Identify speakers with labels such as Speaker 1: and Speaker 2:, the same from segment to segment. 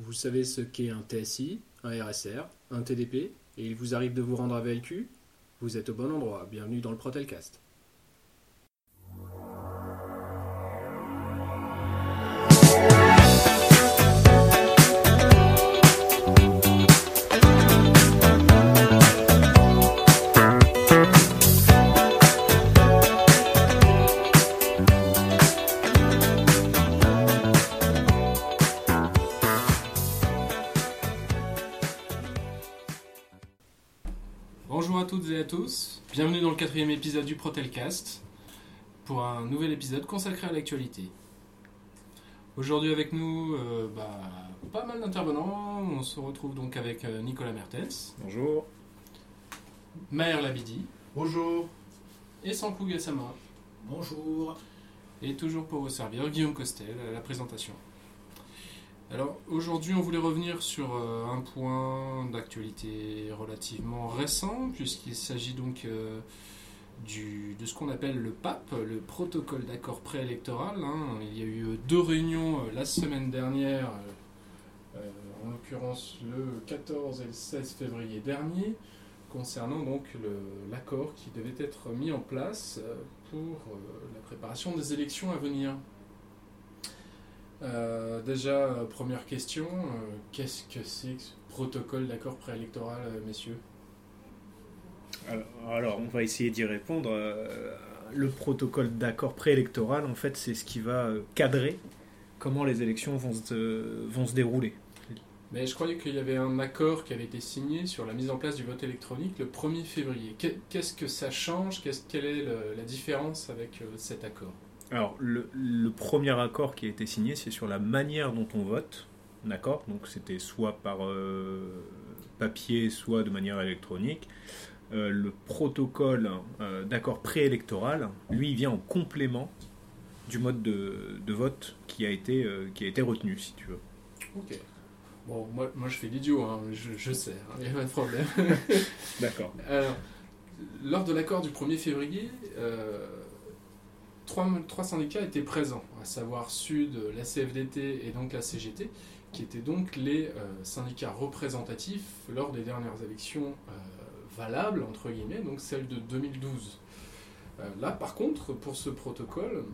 Speaker 1: Vous savez ce qu'est un TSI, un RSR, un TDP, et il vous arrive de vous rendre à VLQ Vous êtes au bon endroit, bienvenue dans le Protelcast. Tous, bienvenue dans le quatrième épisode du Protelcast pour un nouvel épisode consacré à l'actualité. Aujourd'hui avec nous, euh, bah, pas mal d'intervenants, on se retrouve donc avec euh, Nicolas Mertens,
Speaker 2: Bonjour.
Speaker 1: Maher Labidi
Speaker 3: Bonjour.
Speaker 1: et Sankou Gassama.
Speaker 3: Bonjour.
Speaker 1: Et toujours pour vous servir, Guillaume Costel à la présentation. Alors aujourd'hui on voulait revenir sur euh, un point d'actualité relativement récent puisqu'il s'agit donc euh, de ce qu'on appelle le PAP, le protocole d'accord préélectoral. hein. Il y a eu euh, deux réunions la semaine dernière, en l'occurrence le 14 et le 16 février dernier, concernant donc l'accord qui devait être mis en place pour la préparation des élections à venir. Euh, déjà, euh, première question, euh, qu'est-ce que c'est que ce protocole d'accord préélectoral, messieurs?
Speaker 2: Alors, alors, on va essayer d'y répondre. Le protocole d'accord préélectoral, en fait, c'est ce qui va cadrer comment les élections vont se, vont se dérouler.
Speaker 1: Mais je croyais qu'il y avait un accord qui avait été signé sur la mise en place du vote électronique le 1er février. Qu'est- Qu'est-ce que ça change? Quelle est la différence avec cet accord?
Speaker 2: Alors, le, le premier accord qui a été signé, c'est sur la manière dont on vote. D'accord? Donc, c'était soit par euh, papier, soit de manière électronique. Euh, le protocole euh, d'accord préélectoral, lui, il vient en complément du mode de, de vote qui a, été, qui a été retenu, si tu veux.
Speaker 1: Ok. Bon, moi, moi je fais l'idiot, hein, je, je sais, il n'y a pas de problème.
Speaker 2: D'accord.
Speaker 1: Alors, lors de l'accord du 1er février, trois, trois syndicats étaient présents, à savoir Sud, la CFDT et donc la CGT, qui étaient donc les euh, syndicats représentatifs lors des dernières élections euh, valables, entre guillemets, donc celle de 2012. Euh, là, par contre, pour ce protocole,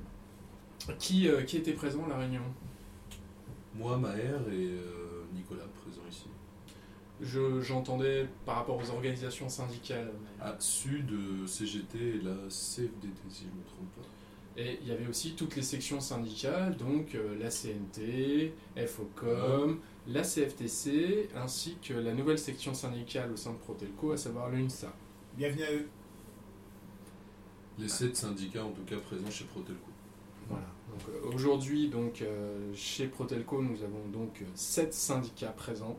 Speaker 1: qui, qui était présent à la réunion?
Speaker 3: Moi, Maher et Nicolas, présents ici.
Speaker 1: Je- J'entendais par rapport aux organisations syndicales.
Speaker 3: À Sud, CGT et la CFDT, si je ne me trompe pas.
Speaker 1: Et il y avait aussi toutes les sections syndicales, donc euh, la CNT, FOCOM, la CFTC, ainsi que la nouvelle section syndicale au sein de Protelco, à savoir l'UNSA.
Speaker 4: Bienvenue à eux.
Speaker 3: Les sept syndicats, en tout cas, présents chez Protelco.
Speaker 1: Voilà. Donc, euh, Aujourd'hui, donc, euh, chez Protelco, nous avons donc sept syndicats présents.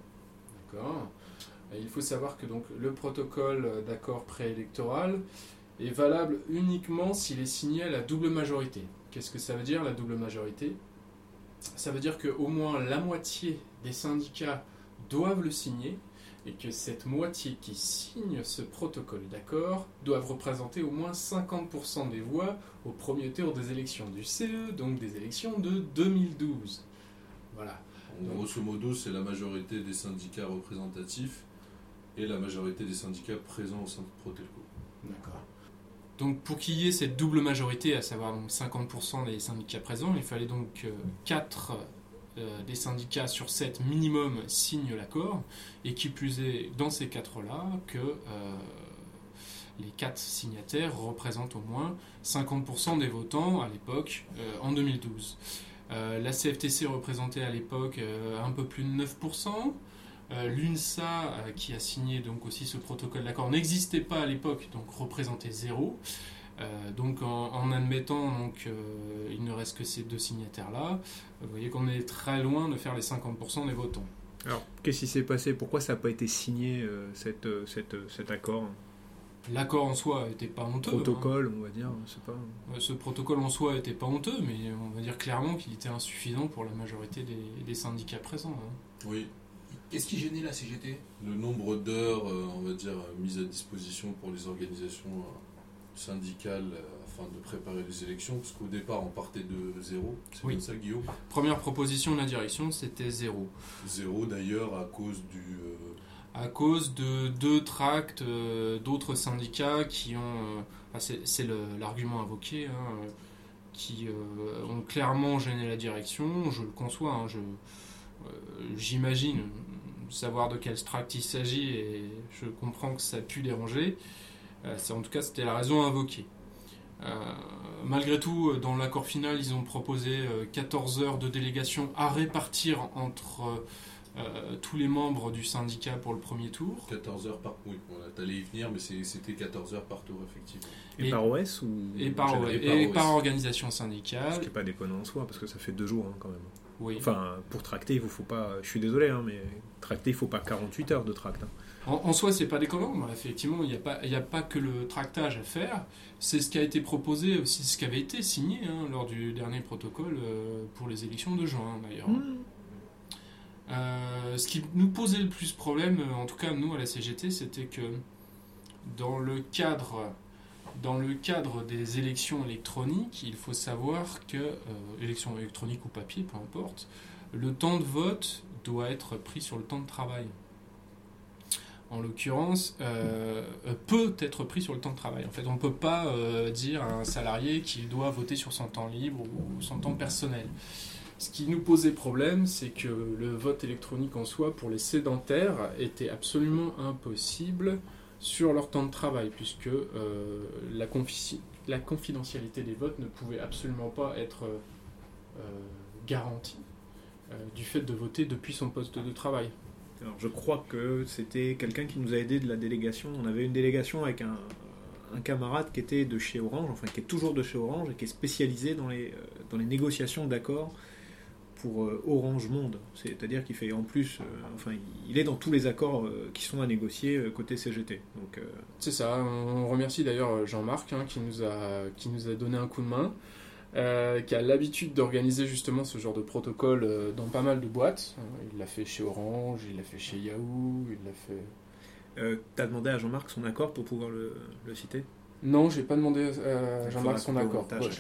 Speaker 1: D'accord. Et il faut savoir que donc, le protocole d'accord préélectoral est valable uniquement s'il est signé à la double majorité. Qu'est-ce que ça veut dire la double majorité? Ça veut dire qu'au moins la moitié des syndicats doivent le signer et que cette moitié qui signe ce protocole d'accord doivent représenter au moins 50% des voix au premier tour des élections du CE, donc des élections de 2012. Voilà.
Speaker 3: En grosso modo, c'est la majorité des syndicats représentatifs et la majorité des syndicats présents au sein de Protelco.
Speaker 1: D'accord. Donc pour qu'il y ait cette double majorité, à savoir donc 50% des syndicats présents, il fallait donc 4 des syndicats sur 7 minimum signent l'accord, et qui plus est dans ces 4-là que euh, les 4 signataires représentent au moins 50% des votants à l'époque, euh, en 2012. Euh, la CFTC représentait à l'époque euh, un peu plus de 9%. Euh, L'UNSA, euh, qui a signé donc aussi ce protocole d'accord, n'existait pas à l'époque, donc représentait zéro. Euh, donc en, en admettant donc euh, il ne reste que ces deux signataires-là, vous voyez qu'on est très loin de faire les 50% des votants.
Speaker 2: Alors, qu'est-ce qui s'est passé? Pourquoi ça n'a pas été signé, euh, cette, euh, cette, euh, cet accord?
Speaker 1: L'accord en soi n'était pas honteux. hein.
Speaker 2: Protocole, on va dire, je sais pas.
Speaker 1: Ce protocole en soi n'était pas honteux, mais on va dire clairement qu'il était insuffisant pour la majorité des, des syndicats présents. hein.
Speaker 3: Oui,
Speaker 4: Qu'est-ce qui gênait la CGT
Speaker 3: le nombre d'heures, euh, on va dire, euh, mises à disposition pour les organisations euh, syndicale euh, afin de préparer les élections Parce qu'au départ, on partait de zéro. C'est
Speaker 1: Oui.
Speaker 3: ça, Guillaume?
Speaker 1: Première proposition de la direction, c'était zéro.
Speaker 3: Zéro d'ailleurs à cause du.
Speaker 1: À cause de deux tracts euh, d'autres syndicats qui ont, euh, enfin, c'est l'argument invoqué, hein, qui euh, ont clairement gêné la direction. Je le conçois, hein, j'imagine savoir de quel tract il s'agit et je comprends que ça a pu déranger. Euh, c'est- en tout cas, c'était la raison invoquée. Euh, malgré tout, euh, dans l'accord final, ils ont proposé euh, 14 heures de délégation à répartir entre euh, tous les membres du syndicat pour le premier tour.
Speaker 3: 14 heures par. Oui, voilà, t'allais y venir, mais c'est- c'était 14 heures par tour, effectivement.
Speaker 2: Et,
Speaker 1: Et-
Speaker 2: par OS ou
Speaker 1: Et par,
Speaker 3: et par
Speaker 1: et par organisation
Speaker 2: Ce
Speaker 1: syndicale.
Speaker 2: qui n'est pas déconnant en soi, parce que ça fait deux jours hein, quand même.
Speaker 1: Oui.
Speaker 2: Enfin, pour tracter, il ne faut pas. Je suis désolé, hein, mais tracter, il faut pas 48 heures de tract. hein.
Speaker 1: En, en soi, c'est pas déconnant. mais effectivement, il n'y a, pas- y a pas que le tractage à faire. C'est ce qui a été proposé, aussi ce qui avait été signé hein, lors du dernier protocole euh, pour les élections de juin, d'ailleurs. Euh, ce qui nous posait le plus problème, euh, en tout cas nous à la CGT, c'était que dans le cadre, dans le cadre des élections électroniques, il faut savoir que, euh, élections électroniques ou papier, peu importe, le temps de vote doit être pris sur le temps de travail. En l'occurrence, euh, peut être pris sur le temps de travail. En fait, on ne peut pas euh, dire à un salarié qu'il doit voter sur son temps libre ou son temps personnel. Ce qui nous posait problème, c'est que le vote électronique en soi, pour les sédentaires, était absolument impossible sur leur temps de travail, puisque euh, la, confi- la confidentialité des votes ne pouvait absolument pas être euh, euh, garantie du fait de voter depuis son poste de travail.
Speaker 2: Alors, je crois que c'était quelqu'un qui nous a aidé de la délégation. On avait une délégation avec un, un camarade qui était de chez Orange, enfin qui est toujours de chez Orange et qui est spécialisé dans les, dans les négociations d'accords pour euh, Orange Monde. C'est-à-dire qu'il fait en plus, euh, enfin, il est dans tous les accords euh, qui sont à négocier euh, côté CGT. Donc,
Speaker 1: C'est ça, on remercie d'ailleurs Jean-Marc hein, qui, nous a, qui nous a donné un coup de main, qui a l'habitude d'organiser justement ce genre de protocole dans pas mal de boîtes. Il l'a fait chez Orange, il l'a fait chez Yahoo, il l'a fait...
Speaker 2: t'as demandé à Jean-Marc son accord pour pouvoir le, le citer?
Speaker 1: Non, j'ai pas demandé à Jean-Marc son accord. Ouais,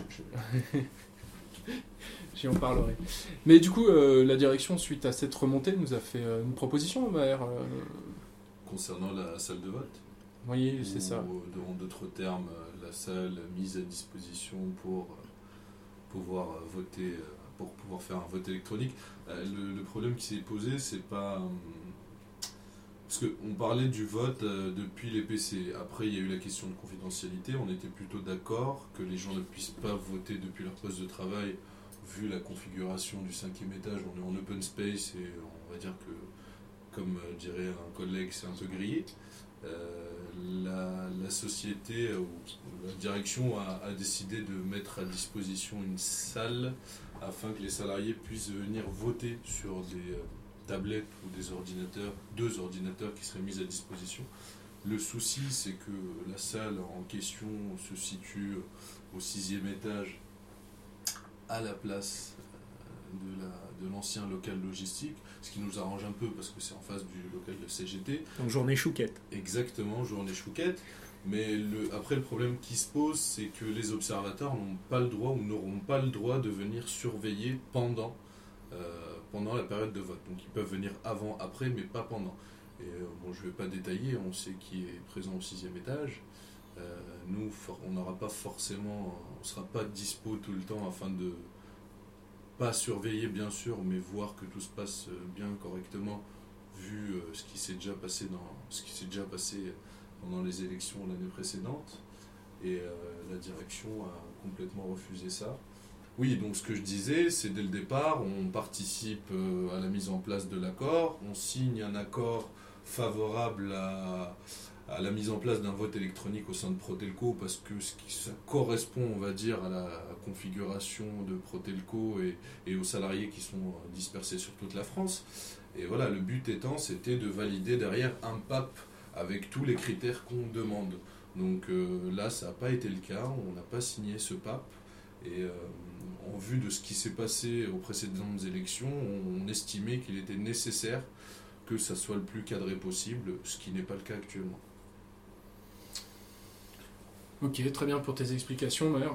Speaker 1: je- J'y en parlerai. Mais du coup, euh, la direction, suite à cette remontée, nous a fait euh, une proposition, Maher. euh,
Speaker 3: Concernant la salle de vote
Speaker 1: oui, c'est
Speaker 3: Ou,
Speaker 1: ça.
Speaker 3: euh, En d'autres termes, la salle mise à disposition pour pouvoir voter, pour pouvoir faire un vote électronique. Le, le problème qui s'est posé, c'est pas. Parce qu'on parlait du vote depuis les PC. Après, il y a eu la question de confidentialité. On était plutôt d'accord que les gens ne puissent pas voter depuis leur poste de travail, vu la configuration du cinquième étage. On est en open space et on va dire que, comme dirait un collègue, c'est un peu grillé. Euh, la, société euh, ou la direction a, a décidé de mettre à disposition une salle afin que les salariés puissent venir voter sur des euh, tablettes ou des ordinateurs, deux ordinateurs qui seraient mis à disposition. Le souci, c'est que la salle en question se situe au sixième étage, à la place euh, de la- de l'ancien local logistique, ce qui nous arrange un peu parce que c'est en face du local de CGT.
Speaker 2: Donc journée chouquette.
Speaker 3: Exactement, journée chouquette. Mais le, après, le problème qui se pose, c'est que les observateurs n'ont pas le droit ou n'auront pas le droit de venir surveiller pendant, euh, pendant la période de vote. Donc ils peuvent venir avant, après, mais pas pendant. Et euh, bon, je ne vais pas détailler, on sait qui est présent au sixième étage. Euh, nous, on n'aura pas forcément, on ne sera pas dispo tout le temps afin de pas surveiller bien sûr, mais voir que tout se passe euh, bien correctement, vu euh, ce qui s'est déjà passé dans ce qui s'est déjà passé pendant les élections l'année précédente. Et euh, la direction a complètement refusé ça. Oui, donc ce que je disais, c'est dès le départ, on participe à la mise en place de l'accord, on signe un accord favorable à, à la mise en place d'un vote électronique au sein de Protelco parce que ce qui, ça correspond, on va dire, à la configuration de Protelco et, aux salariés qui sont euh, dispersés sur toute la France. Et voilà, le but étant, c'était de valider derrière un PAP avec tous les critères qu'on demande. Donc euh, là, ça n'a pas été le cas, on n'a pas signé ce PAP. Et euh, en vue de ce qui s'est passé aux précédentes élections, on estimait qu'il était nécessaire que ça soit le plus cadré possible, ce qui n'est pas le cas actuellement.
Speaker 1: Ok, très bien pour tes explications, Maher.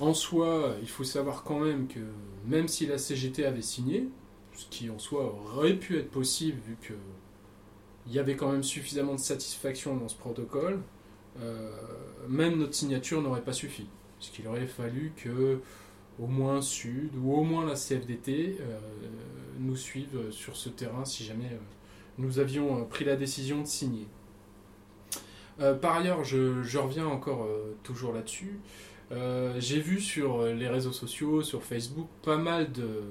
Speaker 1: En soi, il faut savoir quand même que même si la CGT avait signé, ce qui en soi aurait pu être possible vu que il y avait quand même suffisamment de satisfaction dans ce protocole, euh, même notre signature n'aurait pas suffi. Parce qu'il aurait fallu que au moins Sud ou au moins la CFDT euh, nous suivent sur ce terrain si jamais euh, nous avions pris la décision de signer. Euh, par ailleurs, je, reviens encore euh, toujours là-dessus. Euh, J'ai vu sur les réseaux sociaux, sur Facebook, pas mal de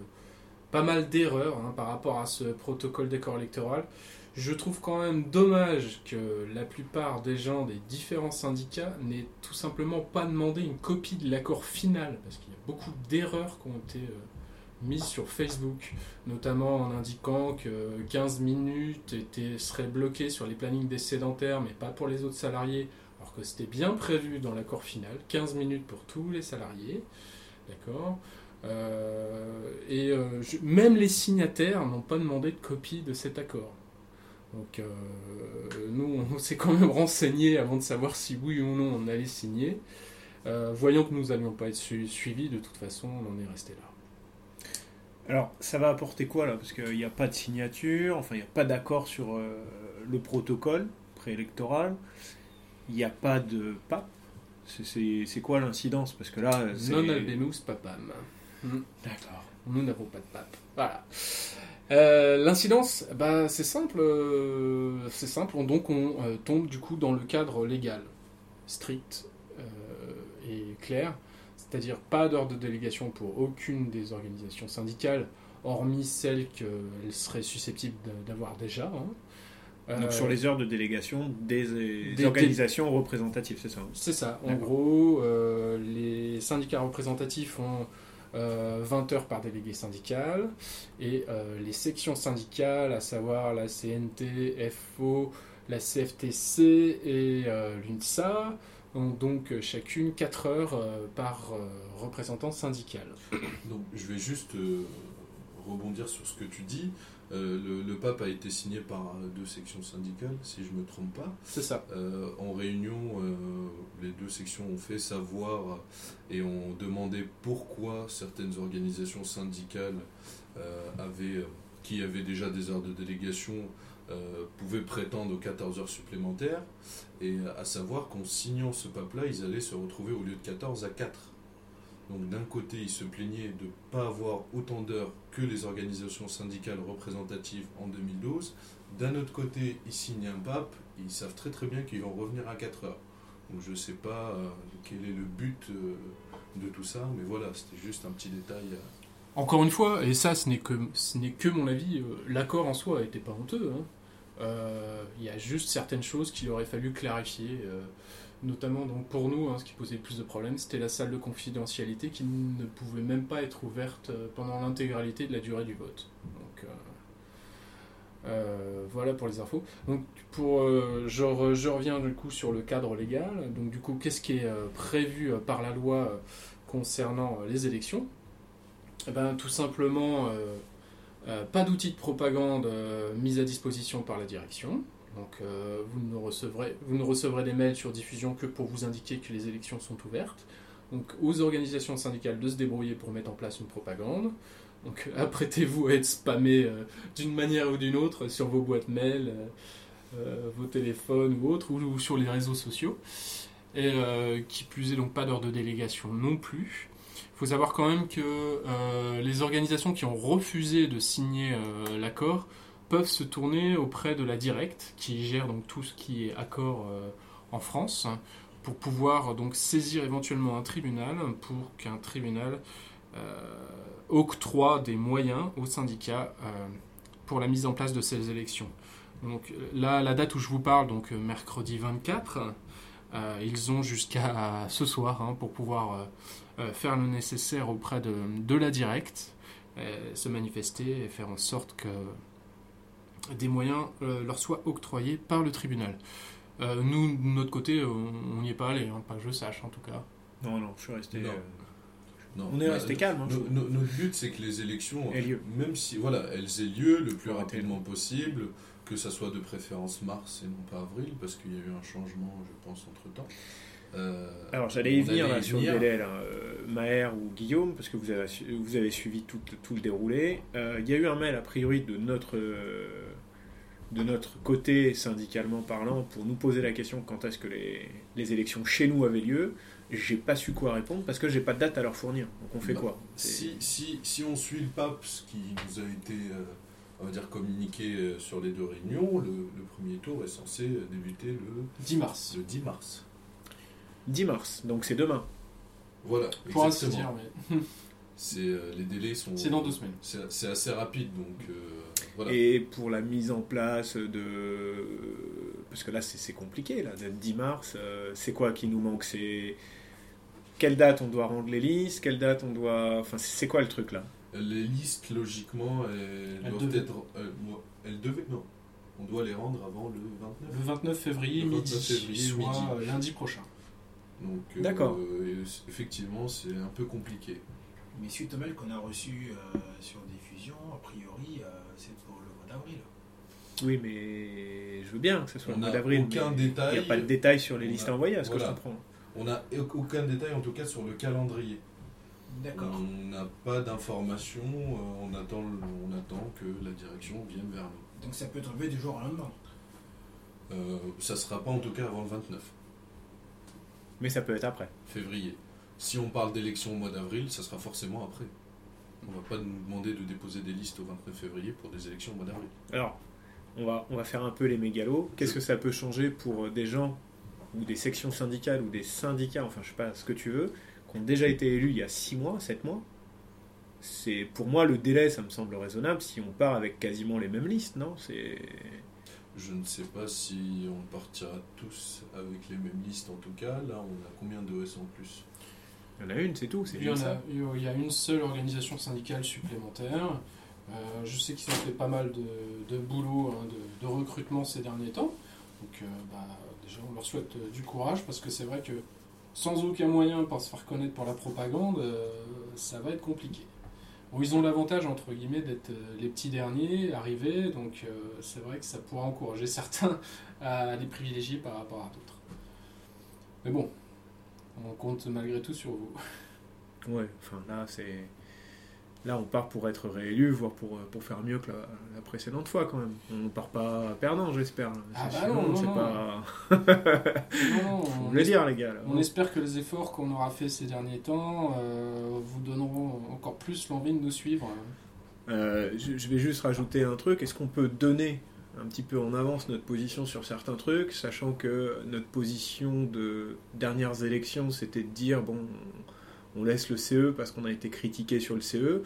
Speaker 1: pas mal d'erreurs hein, par rapport à ce protocole d'accord électoral. Je trouve quand même dommage que la plupart des gens des différents syndicats n'aient tout simplement pas demandé une copie de l'accord final, parce qu'il y a beaucoup d'erreurs qui ont été mises sur Facebook, notamment en indiquant que 15 minutes étaient, seraient bloquées sur les plannings des sédentaires, mais pas pour les autres salariés, alors que c'était bien prévu dans l'accord final, 15 minutes pour tous les salariés, d'accord Euh, Et euh, même les signataires n'ont pas demandé de copie de cet accord. Donc euh, nous, on s'est quand même renseigné avant de savoir si oui ou non on allait signer. Voyant que nous n'allions pas être su- suivis, de toute façon, on en est resté là.
Speaker 2: Alors, ça va apporter quoi là? Parce qu'il n'y a pas de signature, enfin, il n'y a pas d'accord sur euh, le protocole préélectoral, il n'y a pas de pape. C'est- quoi l'incidence? Parce que là, c'est.
Speaker 1: Non albenus papam.
Speaker 2: D'accord.
Speaker 1: Nous n'avons pas de pape. Voilà. Euh, L'incidence, bah, c'est simple. euh, c'est simple. On- Donc on tombe du coup dans le cadre légal, strict et clair. C'est-à-dire pas d'ordre de délégation pour aucune des organisations syndicales, hormis celles qu'elles seraient susceptibles d'avoir déjà. hein.
Speaker 2: Donc
Speaker 1: Euh,
Speaker 2: sur les heures de délégation des, des
Speaker 1: des-
Speaker 2: organisations représentatives, c'est ça hein
Speaker 1: C'est ça. En gros, euh, les syndicats représentatifs ont euh, 20 heures par délégué syndical et euh, les sections syndicales, à savoir la CNT, FO, la CFTC et euh, l'UNSA, ont donc chacune 4 heures euh, par euh, représentant syndical.
Speaker 3: Donc, je vais juste euh, rebondir sur ce que tu dis. Euh, le, le pape a été signé par deux sections syndicales, si je ne me trompe pas.
Speaker 1: C'est ça.
Speaker 3: Euh, en réunion, euh, les deux sections ont fait savoir et ont demandé pourquoi certaines organisations syndicales avaient, qui avaient déjà des heures de délégation euh, pouvaient prétendre aux 14 heures supplémentaires. Et à savoir qu'en signant ce pape-là, ils allaient se retrouver au lieu de 14 à 4. Donc d'un côté, ils se plaignaient de ne pas avoir autant d'heures que les organisations syndicales représentatives en 2012. D'un autre côté, ils signent un pape, ils savent très très bien qu'ils vont revenir à 4 heures. Donc je ne sais pas euh, quel est le but euh, de tout ça, mais voilà, c'était juste un petit détail.
Speaker 1: Encore une fois, et ça ce n'est que, que mon avis, l'accord en soi n'était pas honteux. hein. Euh, Il y a juste certaines choses qu'il aurait fallu clarifier, euh, notamment donc pour nous, hein, ce qui posait le plus de problèmes, c'était la salle de confidentialité qui ne pouvait même pas être ouverte euh, pendant l'intégralité de la durée du vote. Donc voilà pour les infos. Donc pour, je, re- je reviens du coup sur le cadre légal. Donc du coup, qu'est-ce qui est prévu par la loi concernant les élections? Eh ben, tout simplement, euh, pas d'outils de propagande euh, mis à disposition par la direction. Donc, euh, vous, ne recevrez, vous des mails sur diffusion que pour vous indiquer que les élections sont ouvertes. Donc, aux organisations syndicales de se débrouiller pour mettre en place une propagande. Donc, apprêtez-vous à être spammé d'une manière ou d'une autre sur vos boîtes mail, vos téléphones ou autres, ou, sur les réseaux sociaux. Et qui plus est, donc pas d'heure de délégation non plus. Il faut savoir quand même que euh, les organisations qui ont refusé de signer euh, l'accord peuvent se tourner auprès de la Directe, qui gère donc tout ce qui est accord euh, en France, pour pouvoir donc saisir éventuellement un tribunal pour qu'un tribunal octroie des moyens aux syndicats pour la mise en place de ces élections. Donc là, la date où je vous parle, donc mercredi 24, euh, ils ont jusqu'à ce soir hein, pour pouvoir euh, euh, faire le nécessaire auprès de, de la directe, euh, se manifester et faire en sorte que des moyens euh, leur soient octroyés par le tribunal. Euh, nous, de notre côté, on n'y est pas allé, hein, pas que je sache en tout cas.
Speaker 2: Non, non, je suis resté.
Speaker 3: Non.
Speaker 2: euh,
Speaker 3: Non.
Speaker 2: On est
Speaker 3: Bah,
Speaker 2: resté calme. hein,
Speaker 3: No- no- notre but, c'est que les élections,
Speaker 2: Aient lieu.
Speaker 3: même si voilà, elles aient lieu le plus rapidement possible, que ça soit de préférence mars et non pas avril, parce qu'il y a eu un changement, je pense, entre temps. Euh,
Speaker 2: Alors j'allais y venir là, sur le délai, là. Euh, Maher ou Guillaume, parce que vous avez, su- vous avez suivi tout, tout le déroulé. Euh, Il y a eu un mail a priori de notre, de notre côté, syndicalement parlant, pour nous poser la question quand est-ce que les, les élections chez nous avaient lieu. J'ai pas su quoi répondre parce que j'ai pas de date à leur fournir. Donc on fait
Speaker 3: Bah,
Speaker 2: quoi?
Speaker 3: Si, si, si on suit le pape, ce qui nous a été, on va dire, communiqué euh, sur les deux réunions, le, le premier tour est censé euh, débuter le,
Speaker 1: 10 mars.
Speaker 3: le 10 mars.
Speaker 2: 10 mars, donc c'est demain.
Speaker 3: Voilà,
Speaker 1: Pour ainsi
Speaker 3: exactement.
Speaker 1: dire, mais
Speaker 3: C'est, euh, les délais sont...
Speaker 1: c'est dans deux semaines.
Speaker 3: C'est c'est assez rapide, donc euh, voilà.
Speaker 2: Et pour la mise en place de. Parce que là, c'est c'est compliqué, là, d'être 10 mars. euh, c'est quoi qui nous manque? C'est. Quelle date on doit rendre les listes? Quelle date on doit. Enfin, c'est c'est quoi le truc là?
Speaker 3: Les listes, logiquement, elles,
Speaker 1: Elles
Speaker 3: doivent
Speaker 1: devaient.
Speaker 3: être... elles, moi, elles devaient... Non. On doit les rendre avant le 29.
Speaker 1: Le 29 février,
Speaker 3: Le 29
Speaker 1: midi,
Speaker 3: février,
Speaker 1: soit
Speaker 3: midi.
Speaker 1: euh, lundi prochain.
Speaker 3: Donc, euh,
Speaker 2: D'accord.
Speaker 3: euh, effectivement, c'est un peu compliqué.
Speaker 4: Mais suite au mail qu'on a reçu euh, sur diffusion, a priori, euh, c'est pour le mois d'avril.
Speaker 2: Oui, mais je veux bien que ce soit
Speaker 3: On
Speaker 2: le mois d'avril.
Speaker 3: aucun
Speaker 2: mais
Speaker 3: détail.
Speaker 2: Il n'y a pas de détails sur les
Speaker 3: On
Speaker 2: listes
Speaker 3: a-
Speaker 2: à ce que
Speaker 3: voilà.
Speaker 2: je comprends.
Speaker 3: On n'a aucun détail, en tout cas, sur le calendrier.
Speaker 4: D'accord.
Speaker 3: On n'a pas d'informations, euh, on, attend, on attend que la direction vienne vers nous.
Speaker 4: Donc ça peut tomber du jour au lendemain.
Speaker 3: Euh, ça ne sera pas en tout cas avant le 29
Speaker 2: Mais ça peut être après.
Speaker 3: février. Si on parle d'élection au mois d'avril, ça sera forcément après. On va pas nous demander de déposer des listes au 29 février pour des élections au mois d'avril.
Speaker 2: Alors, on va, on va faire un peu les mégalos. Qu'est-ce que ça peut changer pour des gens ou des sections syndicales ou des syndicats, enfin je sais pas ce que tu veux, qui ont déjà été élus il y a 6 mois, 7 mois c'est pour moi le délai, ça me semble raisonnable si on part avec quasiment les mêmes listes, non? C'est
Speaker 3: Je ne sais pas si on partira tous avec les mêmes listes en tout cas. Là, on a combien de OS en plus?
Speaker 2: Il y en a une, c'est tout, c'est
Speaker 1: Il y, en a,
Speaker 2: ça?
Speaker 1: il y a une seule organisation syndicale supplémentaire. Euh, je sais qu'ils ont fait pas mal de, de boulot, hein, de, de recrutement ces derniers temps. Donc, euh, bah, déjà, on leur souhaite euh, du courage parce que c'est vrai que sans aucun moyen pour se faire connaître pour la propagande, euh, ça va être compliqué. Ils ont l'avantage, entre guillemets, d'être euh, les petits derniers arrivés, donc euh, c'est vrai que ça pourra encourager certains à les privilégier par rapport à d'autres. Mais bon, on compte malgré tout sur vous.
Speaker 2: Ouais, enfin là, c'est. Là, on part pour être réélu, voire pour, pour faire mieux que la, la précédente fois quand même. On ne part pas perdant, j'espère.
Speaker 1: Ah
Speaker 2: C'est
Speaker 1: bah non, non,
Speaker 2: c'est pas.
Speaker 1: Non,
Speaker 2: Faut le
Speaker 1: espère,
Speaker 2: dire, les gars. là.
Speaker 1: on espère que les efforts qu'on aura fait ces derniers temps euh, vous donneront encore plus l'envie de nous suivre.
Speaker 2: Euh, je, je vais juste rajouter un truc. Est-ce qu'on peut donner un petit peu en avance notre position sur certains trucs, sachant que notre position de dernières élections, c'était de dire bon, on laisse le CE parce qu'on a été critiqué sur le CE.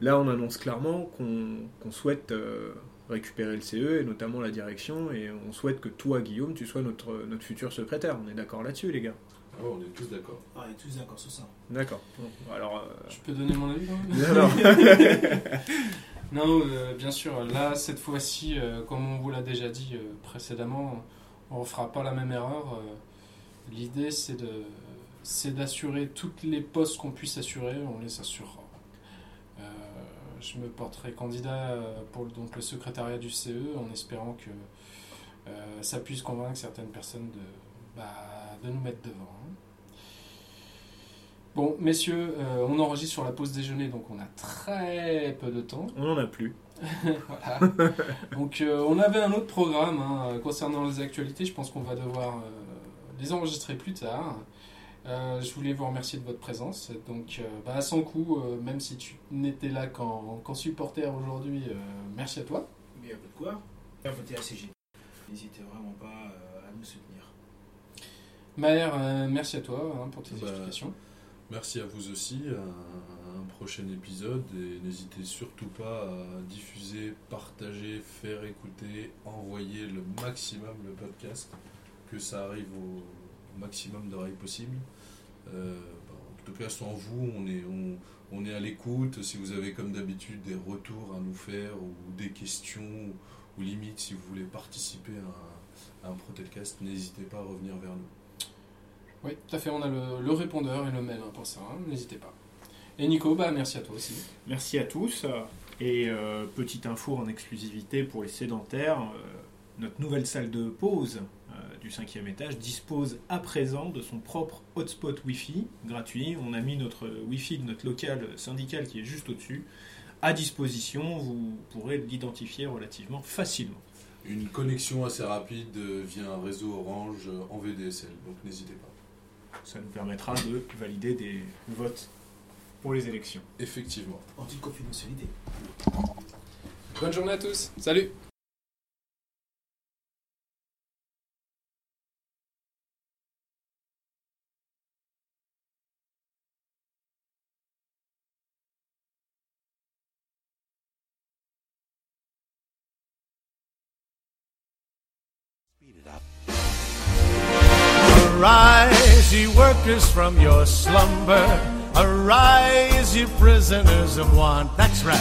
Speaker 2: Là, on annonce clairement qu'on souhaite euh, récupérer le CE et notamment la direction, et on souhaite que toi, Guillaume, tu sois notre, notre futur secrétaire. On est d'accord là-dessus, les gars?
Speaker 3: Ah ouais, on est tous d'accord.
Speaker 4: Ah, on est tous d'accord sur ça.
Speaker 2: D'accord. Bon, alors. euh,
Speaker 1: Je peux donner mon avis quand même?
Speaker 2: Non, non.
Speaker 1: Non, euh, bien sûr, là, cette fois-ci, euh, comme on vous l'a déjà dit euh, précédemment, on ne fera pas la même erreur. Euh, L'idée, c'est de c'est d'assurer toutes les postes qu'on puisse assurer, on les assurera. Euh, je me porterai candidat euh, pour le- donc, le secrétariat du CE en espérant que euh, ça puisse convaincre certaines personnes de, bah, de nous mettre devant. hein. Bon, messieurs, euh, on enregistre sur la pause déjeuner, donc on a très peu de temps.
Speaker 2: on n'en a plus.
Speaker 1: Voilà. Donc euh, on avait un autre programme hein, concernant les actualités, je pense qu'on va devoir euh, les enregistrer plus tard. Euh, je voulais vous remercier de votre présence. Donc euh, bah, à son coup, euh, même si tu n'étais là qu'en qu'en supporter aujourd'hui, euh, merci à toi.
Speaker 4: Mais a pas de quoi. À voter ACG. N'hésitez vraiment pas euh, à nous soutenir.
Speaker 1: Maher, euh, merci à toi hein, pour tes
Speaker 3: Bah,
Speaker 1: explications.
Speaker 3: Merci à vous aussi. À un prochain épisode. Et n'hésitez surtout pas à diffuser, partager, faire écouter, envoyer le maximum le podcast. Que ça arrive au maximum d'oreilles possible. Euh, bah, en tout cas, sans vous, on est, on, on est à l'écoute. Si vous avez comme d'habitude des retours à nous faire ou des questions ou limite si vous voulez participer à un, à un Protelcast, n'hésitez pas à revenir vers nous.
Speaker 1: Oui, tout à fait, on a le, le répondeur et le mail hein, pour ça, hein, n'hésitez pas. Et Nico, bah, merci à toi aussi.
Speaker 2: Merci à tous. Et euh, petite info en exclusivité pour les sédentaires, euh, notre nouvelle salle de pause du cinquième étage dispose à présent de son propre hotspot Wi-Fi gratuit. On a mis notre Wi-Fi de notre local syndical qui est juste au-dessus à disposition. Vous pourrez l'identifier relativement facilement.
Speaker 3: Une connexion assez rapide via un réseau Orange en VDSL, donc n'hésitez pas.
Speaker 2: Ça nous permettra de valider des votes pour les élections.
Speaker 3: Effectivement.
Speaker 4: Anti-confidentialité.
Speaker 1: Bonne journée à tous. Salut
Speaker 5: from your slumber. Arise, you prisoners of want. That's right.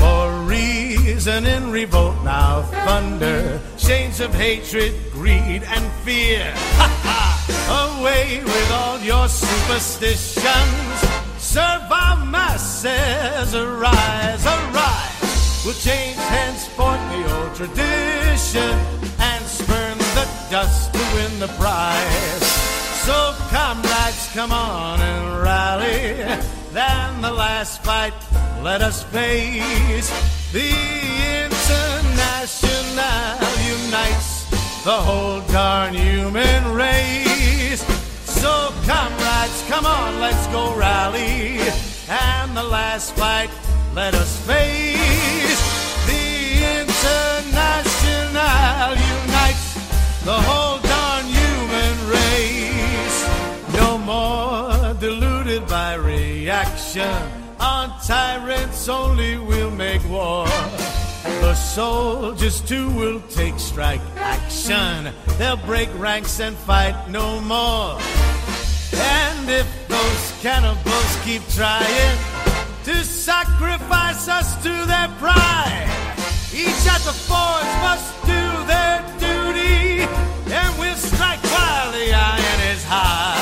Speaker 5: For reason in revolt now thunder. Chains of hatred, greed, and fear. Ha ha! Away with all your superstitions. Serve our masses. Arise, arise. We'll change henceforth the old tradition and spurn the dust to win the prize. So, comrades, come on and rally. Then the last fight, let us face. The International unites the whole darn human race. So, comrades, come on, let's go rally. And the last fight, let us face. Reaction. On tyrants only we'll make war. The soldiers too will take strike action. They'll break ranks and fight no more. And if those cannibals keep trying to sacrifice us to their pride, each at the forge must do their duty, and we'll strike while the iron is hot.